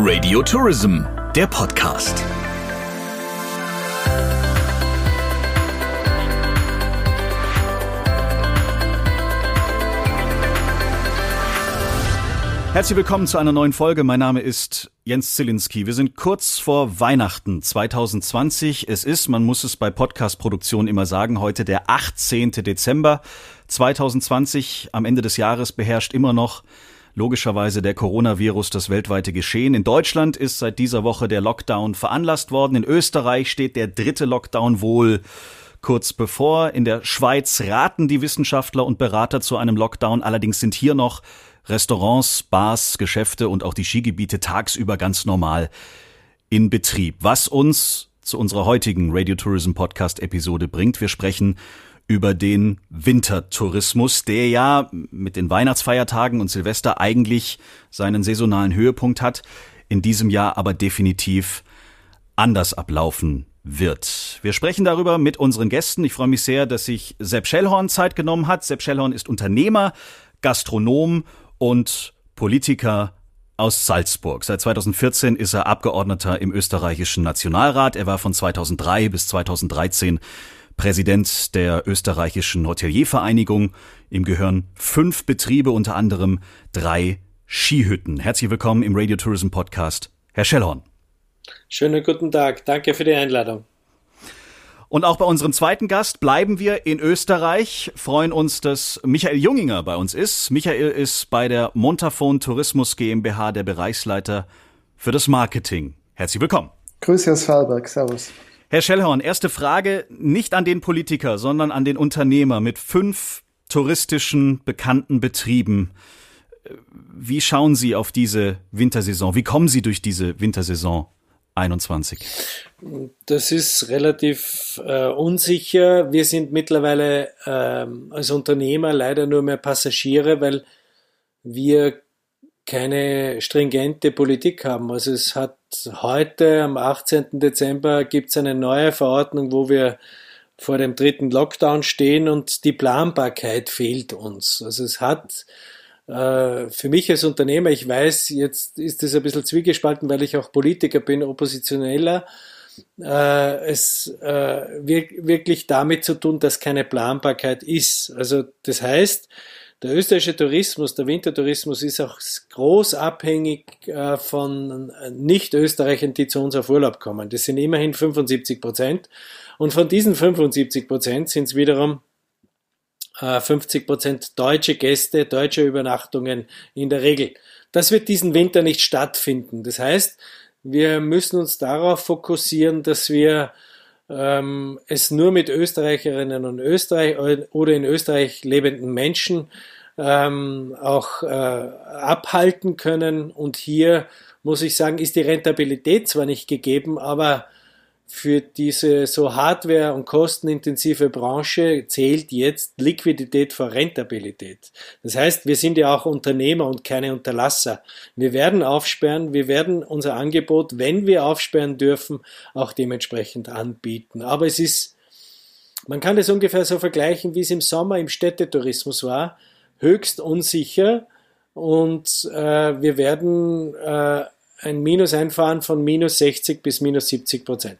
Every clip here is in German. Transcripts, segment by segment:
Radio Tourism, der Podcast. Herzlich willkommen zu einer neuen Folge. Mein Name ist Jens Zielinski. Wir sind kurz vor Weihnachten 2020. Es ist, man muss es bei Podcast-Produktionen immer sagen, heute der 18. Dezember 2020. Am Ende des Jahres beherrscht immer noch logischerweise der Coronavirus das weltweite Geschehen. In Deutschland ist seit dieser Woche der Lockdown veranlasst worden. In Österreich steht der dritte Lockdown wohl kurz bevor. In der Schweiz raten die Wissenschaftler und Berater zu einem Lockdown. Allerdings sind hier noch Restaurants, Bars, Geschäfte und auch die Skigebiete tagsüber ganz normal in Betrieb. Was uns zu unserer heutigen Radio Tourism Podcast Episode bringt. Wir sprechen über den Wintertourismus, der ja mit den Weihnachtsfeiertagen und Silvester eigentlich seinen saisonalen Höhepunkt hat, in diesem Jahr aber definitiv anders ablaufen wird. Wir sprechen darüber mit unseren Gästen. Ich freue mich sehr, dass sich Sepp Schellhorn Zeit genommen hat. Sepp Schellhorn ist Unternehmer, Gastronom und Politiker aus Salzburg. Seit 2014 ist er Abgeordneter im österreichischen Nationalrat. Er war von 2003 bis 2013 Präsident der österreichischen Hoteliervereinigung. Ihm gehören fünf Betriebe, unter anderem drei Skihütten. Herzlich willkommen im Radio Tourism Podcast, Herr Schellhorn. Schönen guten Tag. Danke für die Einladung. Und auch bei unserem zweiten Gast bleiben wir in Österreich, freuen uns, dass Michael Junginger bei uns ist. Michael ist bei der Montafon Tourismus GmbH der Bereichsleiter für das Marketing. Herzlich willkommen. Grüße aus Fallberg. Servus. Herr Schellhorn, erste Frage nicht an den Politiker, sondern an den Unternehmer mit fünf touristischen bekannten Betrieben. Wie schauen Sie auf diese Wintersaison? Wie kommen Sie durch diese Wintersaison 21? Das ist relativ äh, unsicher. Wir sind mittlerweile äh, als Unternehmer leider nur mehr Passagiere, weil wir keine stringente Politik haben. Also es hat heute am 18. Dezember gibt es eine neue Verordnung, wo wir vor dem dritten Lockdown stehen und die Planbarkeit fehlt uns. Also es hat äh, für mich als Unternehmer, ich weiß, jetzt ist es ein bisschen zwiegespalten, weil ich auch Politiker bin, Oppositioneller, äh, es äh, wirklich damit zu tun, dass keine Planbarkeit ist. Also das heißt, der österreichische Tourismus, der Wintertourismus ist auch groß abhängig äh, von Nicht-Österreichern, die zu uns auf Urlaub kommen. Das sind immerhin 75 Prozent. Und von diesen 75 Prozent sind es wiederum 50 äh, Prozent deutsche Gäste, deutsche Übernachtungen in der Regel. Das wird diesen Winter nicht stattfinden. Das heißt, wir müssen uns darauf fokussieren, dass wir ähm, es nur mit Österreicherinnen und Österreich oder in Österreich lebenden Menschen ähm, auch äh, abhalten können. Und hier muss ich sagen, ist die Rentabilität zwar nicht gegeben, aber für diese so hardware- und kostenintensive Branche zählt jetzt Liquidität vor Rentabilität. Das heißt, wir sind ja auch Unternehmer und keine Unterlasser. Wir werden aufsperren, wir werden unser Angebot, wenn wir aufsperren dürfen, auch dementsprechend anbieten. Aber es ist, man kann das ungefähr so vergleichen, wie es im Sommer im Städtetourismus war, höchst unsicher und äh, wir werden äh, ein Minus einfahren von minus 60 bis minus 70 Prozent.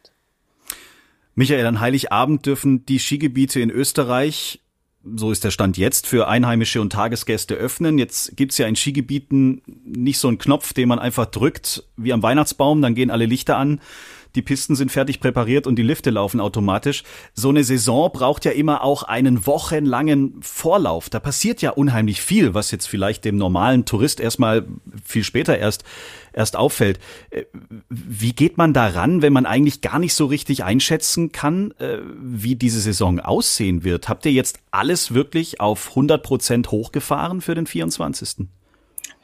Michael, an Heiligabend dürfen die Skigebiete in Österreich, so ist der Stand jetzt, für Einheimische und Tagesgäste öffnen. Jetzt gibt's ja in Skigebieten nicht so einen Knopf, den man einfach drückt wie am Weihnachtsbaum, dann gehen alle Lichter an die Pisten sind fertig präpariert und die Lifte laufen automatisch. So eine Saison braucht ja immer auch einen wochenlangen Vorlauf. Da passiert ja unheimlich viel, was jetzt vielleicht dem normalen Tourist erstmal viel später erst erst auffällt. Äh, wie geht man daran, wenn man eigentlich gar nicht so richtig einschätzen kann, äh, wie diese Saison aussehen wird? Habt ihr jetzt alles wirklich auf 100 Prozent hochgefahren für den 24.?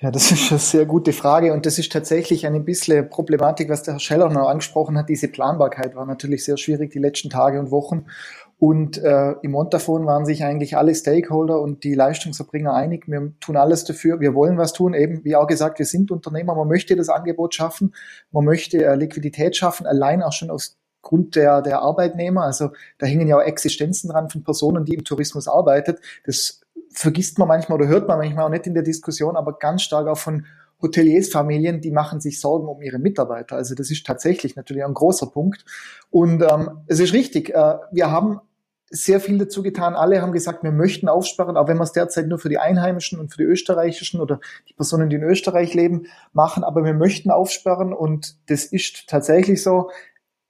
Ja, das ist eine sehr gute Frage und das ist tatsächlich eine bisschen Problematik, was der Herr Scheller noch angesprochen hat. Diese Planbarkeit war natürlich sehr schwierig die letzten Tage und Wochen. Und äh, im Montafon waren sich eigentlich alle Stakeholder und die Leistungserbringer einig. Wir tun alles dafür. Wir wollen was tun. Eben, wie auch gesagt, wir sind Unternehmer. Man möchte das Angebot schaffen. Man möchte äh, Liquidität schaffen, allein auch schon aus Grund der, der Arbeitnehmer. Also da hängen ja auch Existenzen dran von Personen, die im Tourismus arbeitet. Das vergisst man manchmal oder hört man manchmal auch nicht in der Diskussion, aber ganz stark auch von Hoteliersfamilien, die machen sich Sorgen um ihre Mitarbeiter. Also das ist tatsächlich natürlich ein großer Punkt. Und ähm, es ist richtig, äh, wir haben sehr viel dazu getan. Alle haben gesagt, wir möchten aufsperren, auch wenn wir es derzeit nur für die Einheimischen und für die österreichischen oder die Personen, die in Österreich leben, machen. Aber wir möchten aufsperren und das ist tatsächlich so.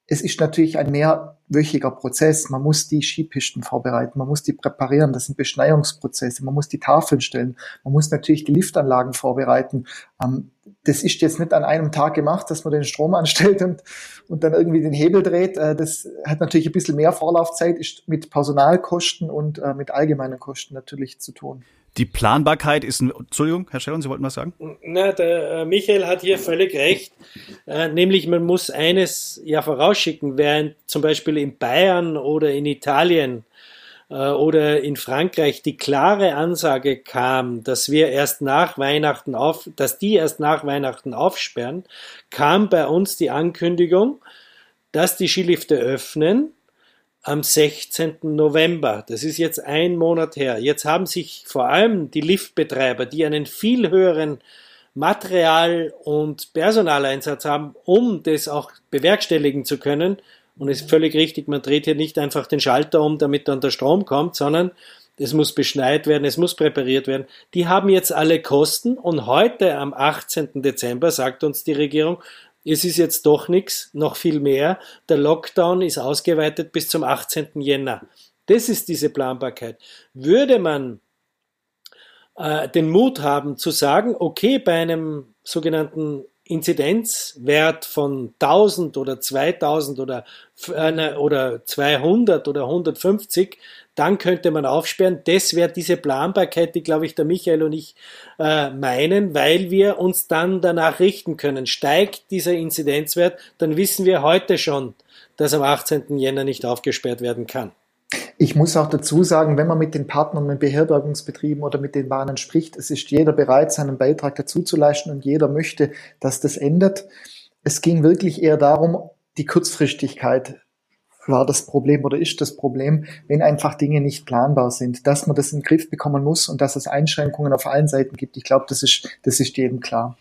Es ist natürlich ein mehrwöchiger Prozess. Man muss die Skipisten vorbereiten, man muss die präparieren. Das sind Beschneiungsprozesse. Man muss die Tafeln stellen. Man muss natürlich die Liftanlagen vorbereiten. Ähm, das ist jetzt nicht an einem Tag gemacht, dass man den Strom anstellt und, und dann irgendwie den Hebel dreht. Äh, das hat natürlich ein bisschen mehr Vorlaufzeit, ist mit Personalkosten und äh, mit allgemeinen Kosten natürlich zu tun. Die Planbarkeit ist, ein, Entschuldigung, Herr Schellern, Sie wollten was sagen? Na, der äh, Michael hat hier völlig recht. Äh, nämlich, man muss eines ja vorausschicken, während zum Beispiel in Bayern oder in Italien äh, oder in Frankreich die klare Ansage kam, dass wir erst nach Weihnachten auf, dass die erst nach Weihnachten aufsperren, kam bei uns die Ankündigung, dass die Skilifte öffnen am 16. November. Das ist jetzt ein Monat her. Jetzt haben sich vor allem die Liftbetreiber, die einen viel höheren Material- und Personaleinsatz haben, um das auch bewerkstelligen zu können, und es ist völlig richtig, man dreht hier nicht einfach den Schalter um, damit dann der Strom kommt, sondern es muss beschneit werden, es muss präpariert werden. Die haben jetzt alle Kosten und heute am 18. Dezember sagt uns die Regierung, es ist jetzt doch nichts, noch viel mehr. Der Lockdown ist ausgeweitet bis zum 18. Jänner. Das ist diese Planbarkeit. Würde man äh, den Mut haben zu sagen, okay, bei einem sogenannten Inzidenzwert von 1000 oder 2000 oder, äh, oder 200 oder 150, dann könnte man aufsperren. Das wäre diese Planbarkeit, die, glaube ich, der Michael und ich äh, meinen, weil wir uns dann danach richten können. Steigt dieser Inzidenzwert, dann wissen wir heute schon, dass am 18. Jänner nicht aufgesperrt werden kann. Ich muss auch dazu sagen, wenn man mit den Partnern, mit Beherbergungsbetrieben oder mit den Bahnen spricht, es ist jeder bereit, seinen Beitrag dazu zu leisten und jeder möchte, dass das endet. Es ging wirklich eher darum, die Kurzfristigkeit war das Problem oder ist das Problem, wenn einfach Dinge nicht planbar sind, dass man das in den Griff bekommen muss und dass es Einschränkungen auf allen Seiten gibt. Ich glaube, das ist, das ist jedem klar.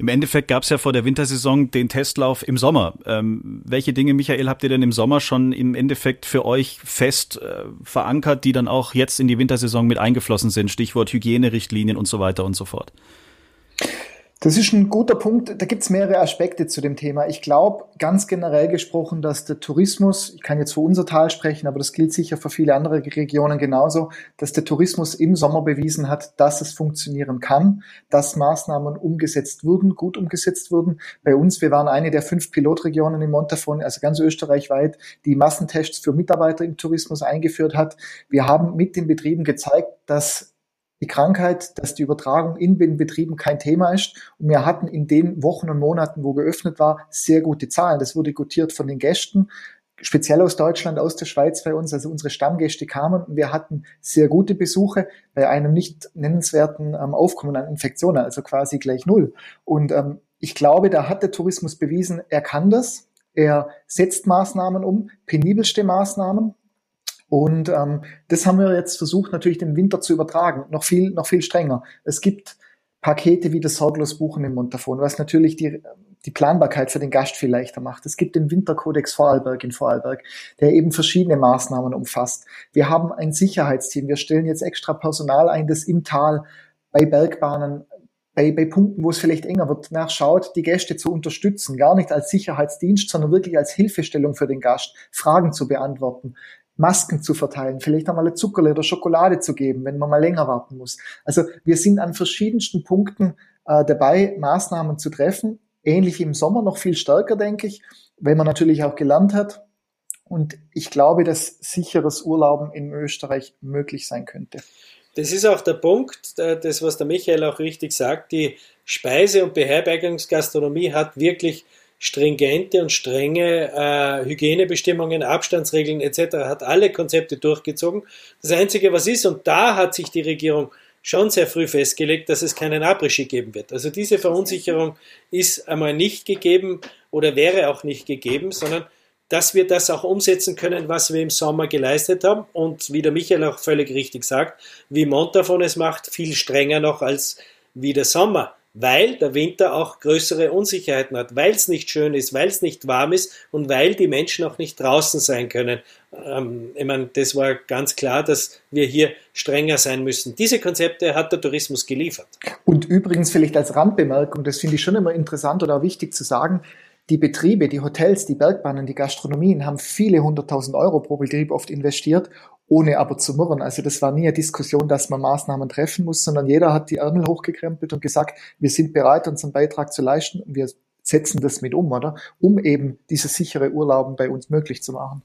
Im Endeffekt gab es ja vor der Wintersaison den Testlauf im Sommer. Ähm, welche Dinge, Michael, habt ihr denn im Sommer schon im Endeffekt für euch fest äh, verankert, die dann auch jetzt in die Wintersaison mit eingeflossen sind? Stichwort Hygienerichtlinien und so weiter und so fort. Das ist ein guter Punkt. Da gibt es mehrere Aspekte zu dem Thema. Ich glaube, ganz generell gesprochen, dass der Tourismus, ich kann jetzt für unser Tal sprechen, aber das gilt sicher für viele andere Regionen genauso, dass der Tourismus im Sommer bewiesen hat, dass es funktionieren kann, dass Maßnahmen umgesetzt wurden, gut umgesetzt wurden. Bei uns, wir waren eine der fünf Pilotregionen im Montafon, also ganz österreichweit, die Massentests für Mitarbeiter im Tourismus eingeführt hat. Wir haben mit den Betrieben gezeigt, dass die Krankheit, dass die Übertragung in den Betrieben kein Thema ist. Und wir hatten in den Wochen und Monaten, wo geöffnet war, sehr gute Zahlen. Das wurde gutiert von den Gästen, speziell aus Deutschland, aus der Schweiz bei uns. Also unsere Stammgäste kamen und wir hatten sehr gute Besuche bei einem nicht nennenswerten ähm, Aufkommen an Infektionen, also quasi gleich null. Und ähm, ich glaube, da hat der Tourismus bewiesen, er kann das. Er setzt Maßnahmen um, penibelste Maßnahmen, und ähm, das haben wir jetzt versucht, natürlich den Winter zu übertragen, noch viel, noch viel strenger. Es gibt Pakete wie das sorglos Buchen im Montafon, was natürlich die, die Planbarkeit für den Gast viel leichter macht. Es gibt den Winterkodex Vorarlberg in Vorarlberg, der eben verschiedene Maßnahmen umfasst. Wir haben ein Sicherheitsteam. Wir stellen jetzt extra Personal ein, das im Tal bei Bergbahnen bei, bei Punkten, wo es vielleicht enger wird, nachschaut, die Gäste zu unterstützen, gar nicht als Sicherheitsdienst, sondern wirklich als Hilfestellung für den Gast, Fragen zu beantworten, Masken zu verteilen, vielleicht einmal eine Zuckerle oder Schokolade zu geben, wenn man mal länger warten muss. Also wir sind an verschiedensten Punkten äh, dabei, Maßnahmen zu treffen. Ähnlich im Sommer, noch viel stärker, denke ich, weil man natürlich auch gelernt hat. Und ich glaube, dass sicheres Urlauben in Österreich möglich sein könnte. Das ist auch der Punkt, äh, das, was der Michael auch richtig sagt. Die Speise- und Beherbergungsgastronomie hat wirklich stringente und strenge äh, Hygienebestimmungen, Abstandsregeln etc. hat alle Konzepte durchgezogen. Das Einzige, was ist, und da hat sich die Regierung schon sehr früh festgelegt, dass es keinen Après-Ski geben wird. Also diese Verunsicherung ist einmal nicht gegeben oder wäre auch nicht gegeben, sondern dass wir das auch umsetzen können, was wir im Sommer geleistet haben und wie der Michael auch völlig richtig sagt, wie Montafon es macht, viel strenger noch als wie der Sommer weil der Winter auch größere Unsicherheiten hat, weil es nicht schön ist, weil es nicht warm ist und weil die Menschen auch nicht draußen sein können. Ähm, ich meine, das war ganz klar, dass wir hier strenger sein müssen. Diese Konzepte hat der Tourismus geliefert. Und übrigens vielleicht als Randbemerkung, das finde ich schon immer interessant oder auch wichtig zu sagen, die Betriebe, die Hotels, die Bergbahnen, die Gastronomien haben viele hunderttausend Euro pro Betrieb oft investiert, ohne aber zu murren. Also das war nie eine Diskussion, dass man Maßnahmen treffen muss, sondern jeder hat die Ärmel hochgekrempelt und gesagt, wir sind bereit, unseren Beitrag zu leisten und wir setzen das mit um, oder? Um eben diese sichere Urlauben bei uns möglich zu machen.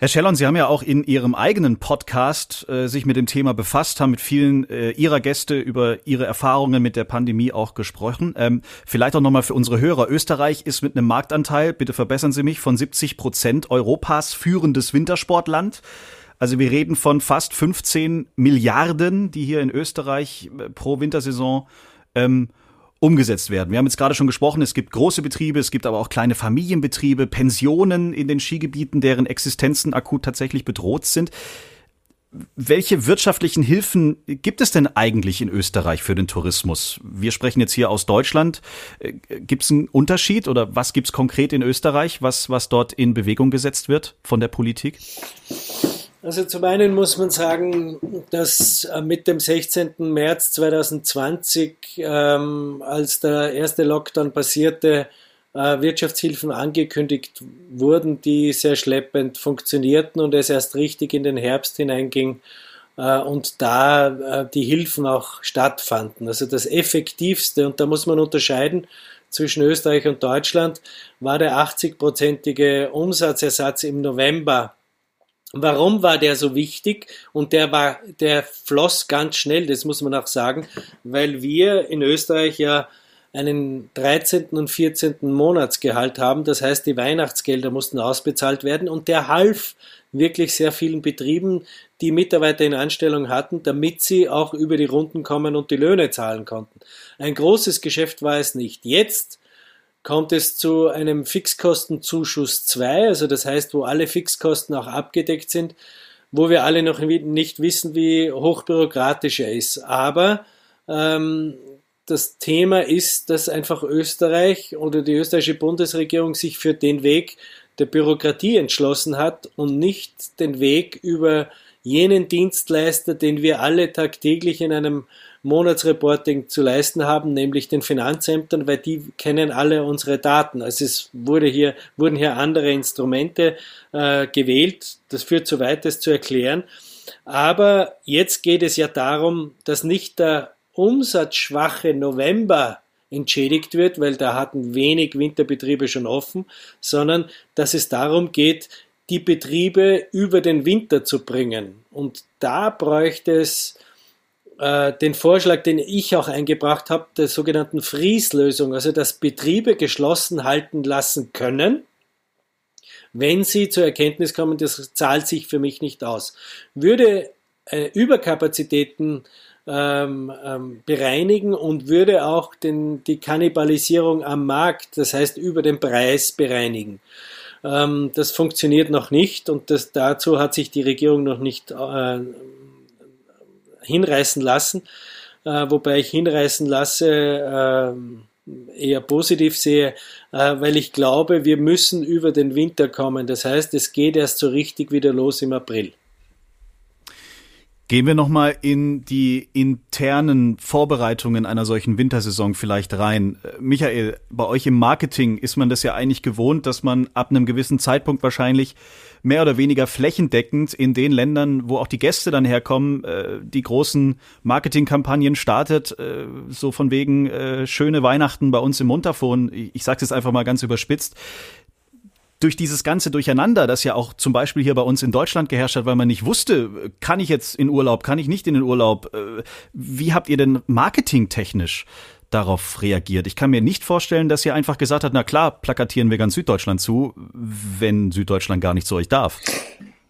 Herr Schellon, Sie haben ja auch in Ihrem eigenen Podcast äh, sich mit dem Thema befasst, haben mit vielen äh, Ihrer Gäste über ihre Erfahrungen mit der Pandemie auch gesprochen. Ähm, vielleicht auch nochmal für unsere Hörer. Österreich ist mit einem Marktanteil, bitte verbessern Sie mich, von 70 Prozent Europas führendes Wintersportland. Also wir reden von fast 15 Milliarden, die hier in Österreich äh, pro Wintersaison ähm, umgesetzt werden. Wir haben jetzt gerade schon gesprochen, es gibt große Betriebe, es gibt aber auch kleine Familienbetriebe, Pensionen in den Skigebieten, deren Existenzen akut tatsächlich bedroht sind. Welche wirtschaftlichen Hilfen gibt es denn eigentlich in Österreich für den Tourismus? Wir sprechen jetzt hier aus Deutschland. Äh, gibt es einen Unterschied oder was gibt es konkret in Österreich, was, was dort in Bewegung gesetzt wird von der Politik? Also zum einen muss man sagen, dass äh, mit dem 16. März 2020, ähm, als der erste Lockdown passierte, äh, Wirtschaftshilfen angekündigt wurden, die sehr schleppend funktionierten und es erst richtig in den Herbst hineinging äh, und da äh, die Hilfen auch stattfanden. Also das Effektivste, und da muss man unterscheiden zwischen Österreich und Deutschland, war der 80-prozentige Umsatzersatz im November Warum war der so wichtig? Und der war, der floss ganz schnell, das muss man auch sagen, weil wir in Österreich ja einen 13. und 14. Monatsgehalt haben. Das heißt, die Weihnachtsgelder mussten ausbezahlt werden und der half wirklich sehr vielen Betrieben, die Mitarbeiter in Anstellung hatten, damit sie auch über die Runden kommen und die Löhne zahlen konnten. Ein großes Geschäft war es nicht. Jetzt kommt es zu einem Fixkostenzuschuss 2, also das heißt, wo alle Fixkosten auch abgedeckt sind, wo wir alle noch nicht wissen, wie hochbürokratisch er ist. Aber ähm, das Thema ist, dass einfach Österreich oder die österreichische Bundesregierung sich für den Weg der Bürokratie entschlossen hat und nicht den Weg über jenen Dienstleister, den wir alle tagtäglich in einem Monatsreporting zu leisten haben, nämlich den Finanzämtern, weil die kennen alle unsere Daten. Also es wurde hier, wurden hier andere Instrumente äh, gewählt. Das führt zu weit, das zu erklären. Aber jetzt geht es ja darum, dass nicht der umsatzschwache November entschädigt wird, weil da hatten wenig Winterbetriebe schon offen, sondern dass es darum geht, die Betriebe über den Winter zu bringen. Und da bräuchte es äh, den Vorschlag, den ich auch eingebracht habe, der sogenannten Freeze-Lösung, also dass Betriebe geschlossen halten lassen können, wenn sie zur Erkenntnis kommen, das zahlt sich für mich nicht aus. Würde äh, Überkapazitäten ähm, ähm, bereinigen und würde auch den, die Kannibalisierung am Markt, das heißt über den Preis bereinigen. Ähm, das funktioniert noch nicht und das, dazu hat sich die Regierung noch nicht äh, hinreißen lassen, äh, wobei ich hinreißen lasse äh, eher positiv sehe, äh, weil ich glaube, wir müssen über den Winter kommen. Das heißt, es geht erst so richtig wieder los im April. Gehen wir nochmal in die internen Vorbereitungen einer solchen Wintersaison vielleicht rein. Äh, Michael, bei euch im Marketing ist man das ja eigentlich gewohnt, dass man ab einem gewissen Zeitpunkt wahrscheinlich mehr oder weniger flächendeckend in den Ländern, wo auch die Gäste dann herkommen, äh, die großen Marketingkampagnen startet, äh, so von wegen schöne Weihnachten bei uns im Montafon. Ich sage es einfach mal ganz überspitzt durch dieses ganze Durcheinander, das ja auch zum Beispiel hier bei uns in Deutschland geherrscht hat, weil man nicht wusste, kann ich jetzt in Urlaub, kann ich nicht in den Urlaub, äh, wie habt ihr denn marketingtechnisch darauf reagiert? Ich kann mir nicht vorstellen, dass ihr einfach gesagt habt, na klar, plakatieren wir ganz Süddeutschland zu, wenn Süddeutschland gar nicht zu euch darf.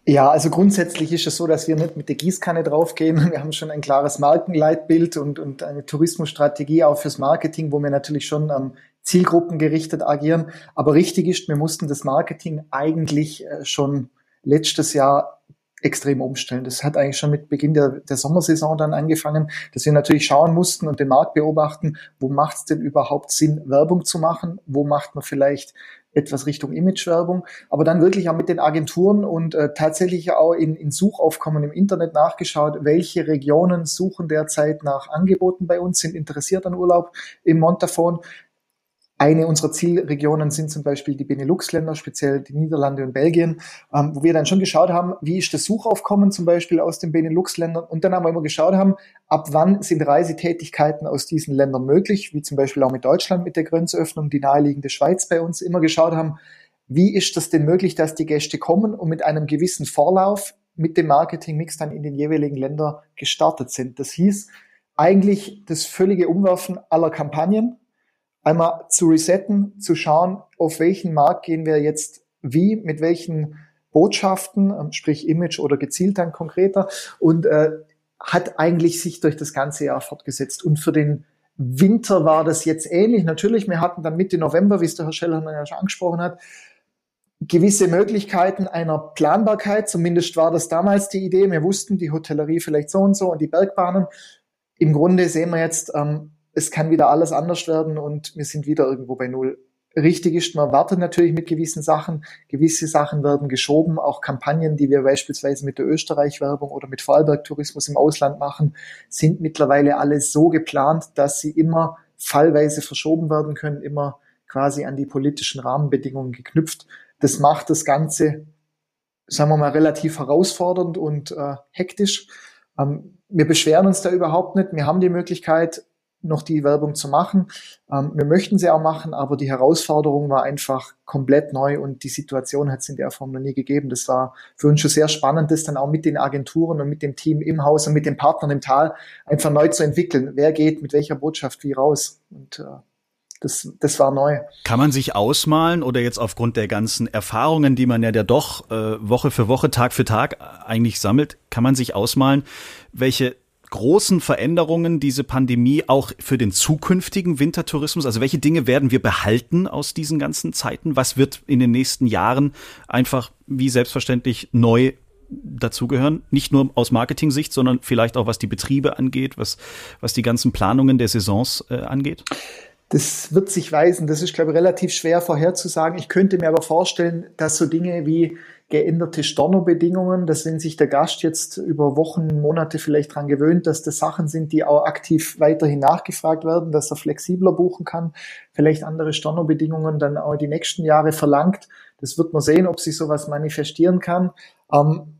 Ja, also grundsätzlich ist es so, dass wir nicht mit der Gießkanne draufgehen. Wir haben schon ein klares Markenleitbild und, und eine Tourismusstrategie auch fürs Marketing, wo wir natürlich schon ähm, zielgruppengerichtet agieren. Aber richtig ist, wir mussten das Marketing eigentlich äh, schon letztes Jahr extrem umstellen. Das hat eigentlich schon mit Beginn der, der Sommersaison dann angefangen, dass wir natürlich schauen mussten und den Markt beobachten, wo macht es denn überhaupt Sinn, Werbung zu machen, wo macht man vielleicht etwas Richtung Imagewerbung, aber dann wirklich auch mit den Agenturen und äh, tatsächlich auch in, in Suchaufkommen im Internet nachgeschaut, welche Regionen suchen derzeit nach Angeboten bei uns, sind interessiert an Urlaub im Montafon, eine unserer Zielregionen sind zum Beispiel die Benelux-Länder, speziell die Niederlande und Belgien, ähm, wo wir dann schon geschaut haben, wie ist das Suchaufkommen zum Beispiel aus den Benelux-Ländern und dann haben wir immer geschaut haben, ab wann sind Reisetätigkeiten aus diesen Ländern möglich, wie zum Beispiel auch mit Deutschland mit der Grenzöffnung, die naheliegende Schweiz bei uns, immer geschaut haben, wie ist das denn möglich, dass die Gäste kommen und mit einem gewissen Vorlauf mit dem Marketingmix dann in den jeweiligen Ländern gestartet sind. Das hieß eigentlich das völlige Umwerfen aller Kampagnen, einmal zu resetten, zu schauen, auf welchen Markt gehen wir jetzt wie, mit welchen Botschaften, ähm, sprich Image oder gezielt dann konkreter und äh, hat eigentlich sich durch das ganze Jahr fortgesetzt. Und für den Winter war das jetzt ähnlich. Natürlich, wir hatten dann Mitte November, wie es der Herr Scheller ja schon angesprochen hat, gewisse Möglichkeiten einer Planbarkeit. Zumindest war das damals die Idee. Wir wussten, die Hotellerie vielleicht so und so und die Bergbahnen. Im Grunde sehen wir jetzt, ähm, es kann wieder alles anders werden und wir sind wieder irgendwo bei Null. Richtig ist, man wartet natürlich mit gewissen Sachen. Gewisse Sachen werden geschoben. Auch Kampagnen, die wir beispielsweise mit der Österreich-Werbung oder mit Vorarlberg-Tourismus im Ausland machen, sind mittlerweile alle so geplant, dass sie immer fallweise verschoben werden können, immer quasi an die politischen Rahmenbedingungen geknüpft. Das macht das Ganze, sagen wir mal, relativ herausfordernd und äh, hektisch. Ähm, wir beschweren uns da überhaupt nicht. Wir haben die Möglichkeit, noch die Werbung zu machen. Ähm, wir möchten sie auch machen, aber die Herausforderung war einfach komplett neu und die Situation hat es in der Form noch nie gegeben. Das war für uns schon sehr spannend, das dann auch mit den Agenturen und mit dem Team im Haus und mit den Partnern im Tal einfach neu zu entwickeln. Wer geht mit welcher Botschaft wie raus? Und äh, das, das war neu. Kann man sich ausmalen oder jetzt aufgrund der ganzen Erfahrungen, die man ja, ja doch äh, Woche für Woche, Tag für Tag eigentlich sammelt, kann man sich ausmalen, welche großen Veränderungen diese Pandemie auch für den zukünftigen Wintertourismus? Also welche Dinge werden wir behalten aus diesen ganzen Zeiten? Was wird in den nächsten Jahren einfach wie selbstverständlich neu dazugehören? Nicht nur aus Marketing-Sicht, sondern vielleicht auch was die Betriebe angeht, was, was die ganzen Planungen der Saisons äh, angeht? Das wird sich weisen. Das ist, glaube ich, relativ schwer vorherzusagen. Ich könnte mir aber vorstellen, dass so Dinge wie geänderte Stornobedingungen, dass wenn sich der Gast jetzt über Wochen, Monate vielleicht dran gewöhnt, dass das Sachen sind, die auch aktiv weiterhin nachgefragt werden, dass er flexibler buchen kann, vielleicht andere Stornobedingungen dann auch die nächsten Jahre verlangt. Das wird man sehen, ob sich sowas manifestieren kann. Ähm,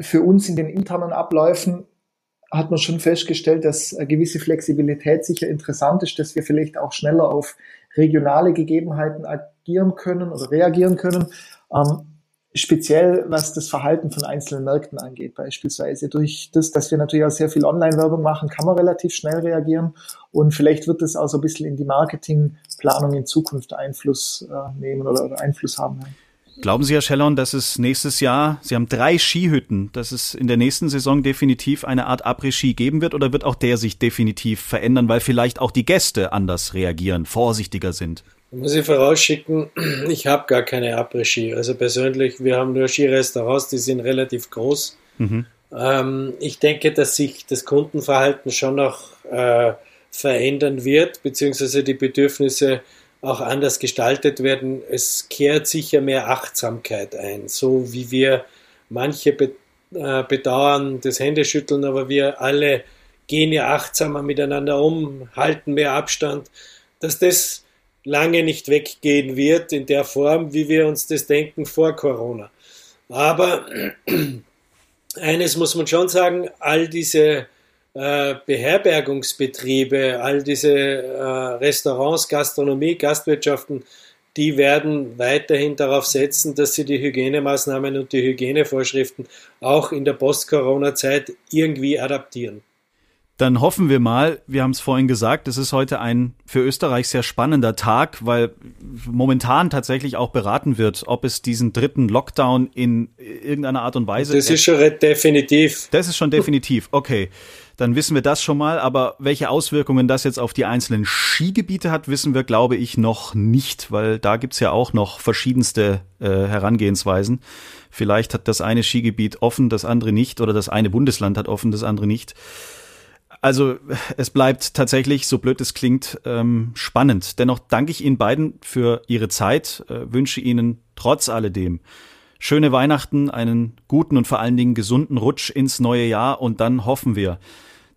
für uns in den internen Abläufen hat man schon festgestellt, dass eine gewisse Flexibilität sicher interessant ist, dass wir vielleicht auch schneller auf regionale Gegebenheiten agieren können oder reagieren können. Ähm, speziell was das Verhalten von einzelnen Märkten angeht, beispielsweise. Durch das, dass wir natürlich auch sehr viel Online-Werbung machen, kann man relativ schnell reagieren und vielleicht wird es auch so ein bisschen in die Marketingplanung in Zukunft Einfluss äh, nehmen oder, oder, Einfluss haben. Glauben Sie, Herr Schellern, dass es nächstes Jahr, Sie haben drei Skihütten, dass es in der nächsten Saison definitiv eine Art Après-Ski geben wird oder wird auch der sich definitiv verändern, weil vielleicht auch die Gäste anders reagieren, vorsichtiger sind? muss ich vorausschicken, ich habe gar keine Après-Ski. Also persönlich, wir haben nur Skirestaurants, die sind relativ groß. Mhm. Ähm, ich denke, dass sich das Kundenverhalten schon noch äh, verändern wird, beziehungsweise die Bedürfnisse auch anders gestaltet werden. Es kehrt sicher mehr Achtsamkeit ein, so wie wir manche äh, bedauern, das Händeschütteln, aber wir alle gehen ja achtsamer miteinander um, halten mehr Abstand, dass das lange nicht weggehen wird in der Form, wie wir uns das denken vor Corona. Aber eines muss man schon sagen, all diese äh, Beherbergungsbetriebe, all diese äh, Restaurants, Gastronomie, Gastwirtschaften, die werden weiterhin darauf setzen, dass sie die Hygienemaßnahmen und die Hygienevorschriften auch in der Post-Corona-Zeit irgendwie adaptieren. Dann hoffen wir mal, wir haben es vorhin gesagt, es ist heute ein für Österreich sehr spannender Tag, weil momentan tatsächlich auch beraten wird, ob es diesen dritten Lockdown in irgendeiner Art und Weise. Das ist schon definitiv. Das ist schon definitiv, okay. Dann wissen wir das schon mal. Aber welche Auswirkungen das jetzt auf die einzelnen Skigebiete hat, wissen wir, glaube ich, noch nicht, weil da gibt's ja auch noch verschiedenste äh, Herangehensweisen. Vielleicht hat das eine Skigebiet offen, das andere nicht, oder das eine Bundesland hat offen, das andere nicht. Also es bleibt tatsächlich, so blöd es klingt, ähm, spannend. Dennoch danke ich Ihnen beiden für Ihre Zeit, äh, wünsche Ihnen trotz alledem schöne Weihnachten, einen guten und vor allen Dingen gesunden Rutsch ins neue Jahr und dann hoffen wir,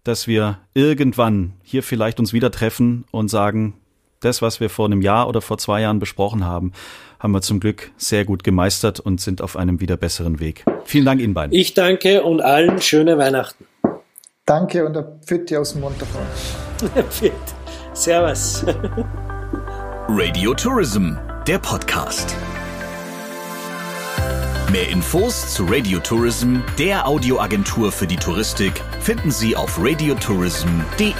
dass wir irgendwann hier vielleicht uns wieder treffen und sagen, das, was wir vor einem Jahr oder vor zwei Jahren besprochen haben, haben wir zum Glück sehr gut gemeistert und sind auf einem wieder besseren Weg. Vielen Dank Ihnen beiden. Ich danke und allen schöne Weihnachten. Danke und ein Pfitti aus dem Montafon. Servus. Radio Tourism, der Podcast. Mehr Infos zu Radio Tourism, der Audioagentur für die Touristik, finden Sie auf radiotourism.de.